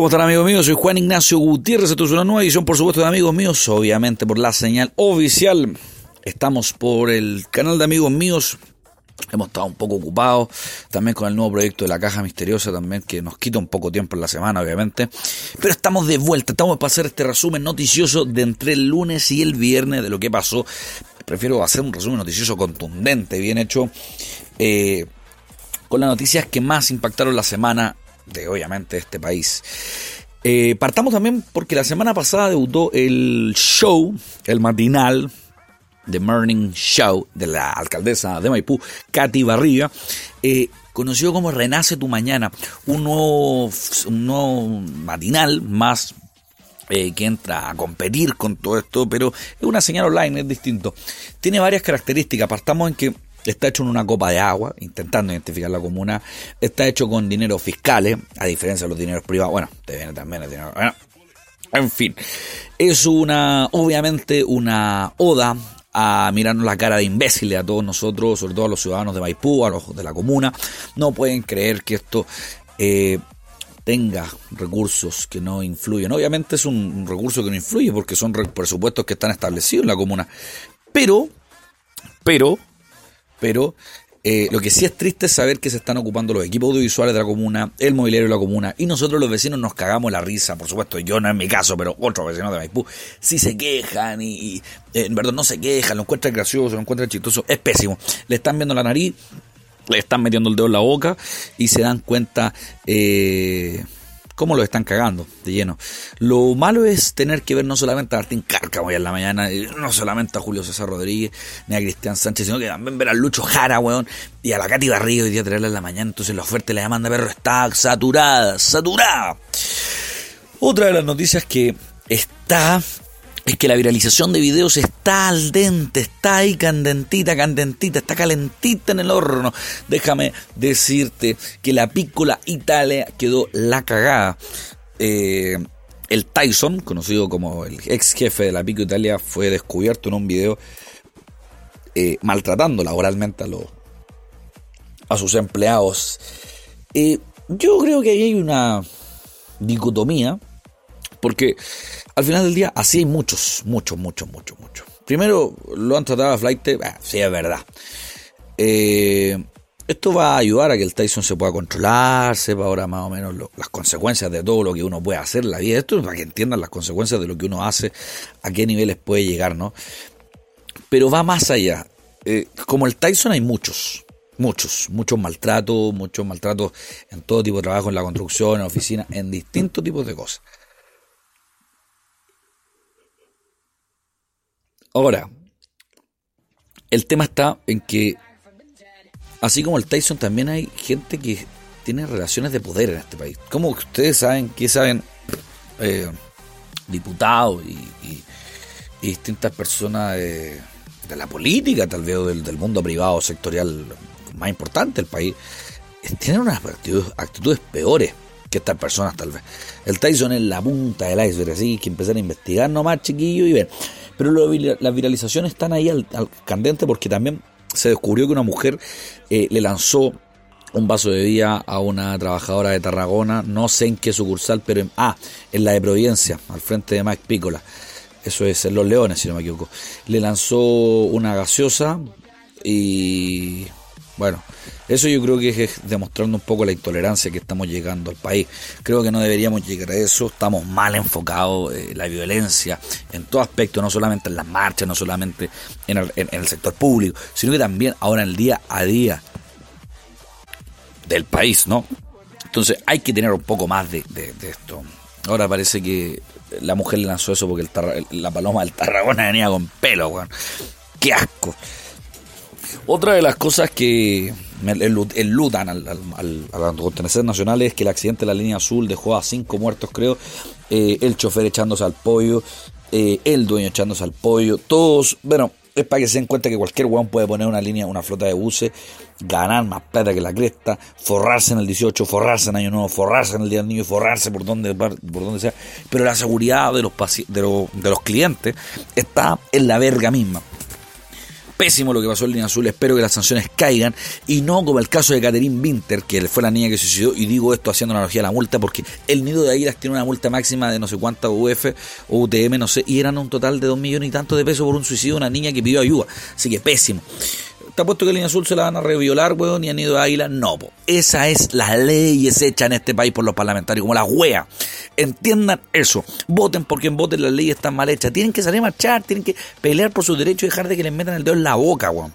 ¿Cómo están amigos míos? Soy Juan Ignacio Gutiérrez, esto es una nueva edición por supuesto de amigos míos, obviamente por la señal oficial. Estamos por el canal de amigos míos, hemos estado un poco ocupados, también con el nuevo proyecto de la caja misteriosa también, que nos quita un poco tiempo en la semana obviamente. Pero estamos de vuelta, estamos para hacer este resumen noticioso de entre el lunes y el viernes de lo que pasó. Prefiero hacer un resumen noticioso contundente, bien hecho. Eh, con las noticias que más impactaron la semana de obviamente este país. Eh, partamos también porque la semana pasada debutó el show, el matinal, The Morning Show de la alcaldesa de Maipú, Katy Barriga, eh, conocido como Renace tu Mañana, un nuevo, un nuevo matinal más eh, que entra a competir con todo esto, pero es una señal online, es distinto. Tiene varias características, partamos en que Está hecho en una copa de agua, intentando identificar la comuna. Está hecho con dinero fiscales, a diferencia de los dineros privados. Bueno, te viene también el dinero. Bueno, en fin, es una, obviamente, una oda a mirarnos la cara de imbéciles a todos nosotros, sobre todo a los ciudadanos de Maipú, a los de la comuna. No pueden creer que esto eh, tenga recursos que no influyen. Obviamente es un recurso que no influye porque son presupuestos que están establecidos en la comuna. Pero, pero, pero eh, lo que sí es triste es saber que se están ocupando los equipos audiovisuales de la comuna, el mobiliario de la comuna, y nosotros los vecinos nos cagamos la risa, por supuesto, yo no en mi caso, pero otros vecinos de Maipú, sí se quejan y, eh, en verdad no se quejan, lo encuentran gracioso, lo encuentran chistoso, es pésimo. Le están viendo la nariz, le están metiendo el dedo en la boca y se dan cuenta... Eh, cómo lo están cagando de lleno. Lo malo es tener que ver no solamente a Martín Cárcamo en la mañana, no solamente a Julio César Rodríguez, ni a Cristian Sánchez, sino que también ver a Lucho Jara, weón, y a la Katy Barriga hoy día traerla en la mañana. Entonces la oferta y la demanda, perro, está saturada, saturada. Otra de las noticias que está es que la viralización de videos está al dente, está ahí candentita, candentita, está calentita en el horno. Déjame decirte que la pícola Italia quedó la cagada. Eh, el Tyson, conocido como el ex jefe de la Pico Italia, fue descubierto en un video eh, maltratando laboralmente a, los, a sus empleados. Eh, yo creo que ahí hay una dicotomía, porque al final del día, así hay muchos, muchos, muchos, muchos, muchos. Primero, lo han tratado a Flight, ah, sí, es verdad. Eh, esto va a ayudar a que el Tyson se pueda controlar, sepa ahora más o menos las consecuencias de todo lo que uno puede hacer en la vida. Esto es para que entiendan las consecuencias de lo que uno hace, a qué niveles puede llegar, ¿no? Pero va más allá. Eh, como el Tyson hay muchos, muchos, muchos maltratos, muchos maltratos en todo tipo de trabajo, en la construcción, en la oficina, en distintos tipos de cosas. Ahora, el tema está en que, así como el Tyson, también hay gente que tiene relaciones de poder en este país. Como ustedes saben, que saben eh, diputados y, distintas personas de, la política, tal vez, del, del mundo privado sectorial más importante del país, tienen unas actitudes, peores que estas personas, tal vez. El Tyson es la punta del iceberg, así que empezar a investigar nomás, chiquillo, y ver. Pero las viralizaciones están ahí al, candente porque también se descubrió que una mujer eh, le lanzó un vaso de vía a una trabajadora de Tarragona, no sé en qué sucursal, pero en, ah, en la de Providencia, al frente de Mike Pícola. Eso es en Los Leones, si no me equivoco. Le lanzó una gaseosa y bueno, eso yo creo que es demostrando un poco la intolerancia que estamos llegando al país. Creo que no deberíamos llegar a eso, estamos mal enfocados, eh, la violencia en todo aspecto, no solamente en las marchas, no solamente en el, sector público, sino que también ahora en el día a día del país, ¿no? Entonces hay que tener un poco más de, esto. Ahora parece que la mujer le lanzó eso porque la paloma del Tarragona venía con pelo, weón. ¡Qué asco! Otra de las cosas que enlutan al, al, al, a las contenedores nacionales es que el accidente de la línea azul dejó a cinco muertos, creo. Eh, el chofer echándose al pollo, eh, el dueño echándose al pollo, todos, bueno, es para que se den cuenta que cualquier weón puede poner una línea, una flota de buses, ganar más plata que la cresta, forrarse en el 18, forrarse en Año Nuevo, forrarse en el Día del Niño, forrarse por donde, por donde sea. Pero la seguridad de los, de, de los clientes está en la verga misma pésimo lo que pasó en Línea Azul, espero que las sanciones caigan y no como el caso de Catherine Winter, que fue la niña que suicidó, y digo esto haciendo analogía a la multa, porque el nido de águilas tiene una multa máxima de no sé cuánta UF o UTM, no sé, y eran un total de dos millones y tanto de pesos por un suicidio de una niña que pidió ayuda, así que pésimo. ¿Te puesto que Línea Azul se la van a reviolar, weón, ni a Nido de Águila? No, po. Esa es la ley hecha en este país por los parlamentarios, como la wea. Entiendan eso. Voten por quien voten, las leyes están mal hechas. Tienen que salir a marchar, tienen que pelear por sus derechos y dejar de que les metan el dedo en la boca, weón.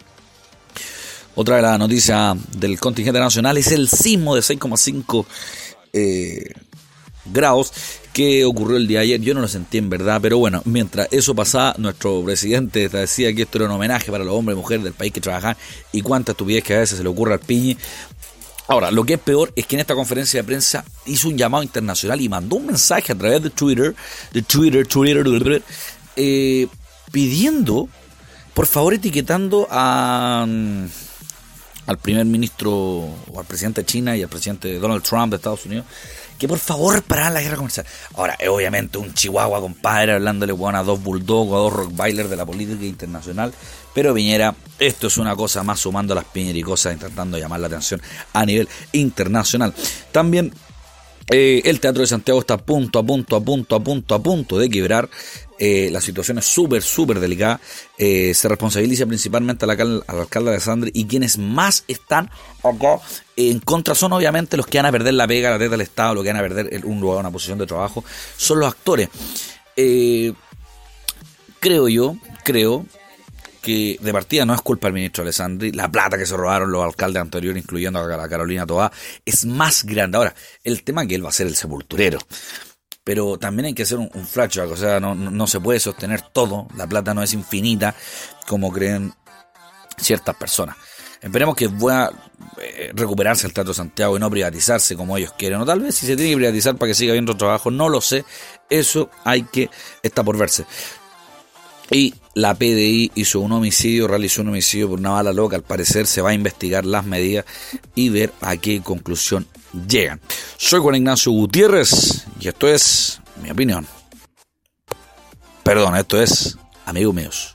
Otra de las noticias del contingente nacional es el sismo de 6,5 eh, grados que ocurrió el día de ayer. Yo no lo sentí en verdad, pero bueno, mientras eso pasaba, nuestro presidente decía que esto era un homenaje para los hombres y mujeres del país que trabajan y cuánta estupidez que a veces se le ocurre al piñi. Ahora, lo que es peor es que en esta conferencia de prensa hizo un llamado internacional y mandó un mensaje a través de Twitter, de Twitter, Twitter, eh, pidiendo, por favor, etiquetando a, mm, al primer ministro o al presidente de China y al presidente Donald Trump de Estados Unidos que por favor pararan la guerra comercial. Ahora, obviamente un chihuahua compadre hablándole bueno, a dos bulldogs, a dos rockbailers de la política internacional, pero Piñera, esto es una cosa más sumando las piñericosas, intentando llamar la atención a nivel internacional. También eh, el Teatro de Santiago está a punto, a punto, a punto, a punto, a punto de quebrar. Eh, la situación es súper, súper delicada. Eh, se responsabiliza principalmente al, alcalde de Sandri y quienes más están acá en contra son obviamente los que van a perder la pega, la red del Estado, los que van a perder un lugar, una posición de trabajo, son los actores. creo yo, creo que de partida no es culpa del ministro Alessandri, la plata que se robaron los alcaldes anteriores, incluyendo a la Carolina Toá, es más grande. Ahora, el tema es que él va a ser el sepulturero. Pero también hay que hacer un, un flashback, o sea, no, no, se puede sostener todo, la plata no es infinita como creen ciertas personas. Esperemos que pueda eh, recuperarse el Teatro Santiago y no privatizarse como ellos quieren. O tal vez si se tiene que privatizar para que siga habiendo trabajo, no lo sé. Eso hay que, está por verse. Y la PDI hizo un homicidio, realizó un homicidio por una bala loca. Al parecer se va a investigar las medidas y ver a qué conclusión llegan. Soy Juan Ignacio Gutiérrez y esto es mi opinión. Perdón, esto es amigos míos.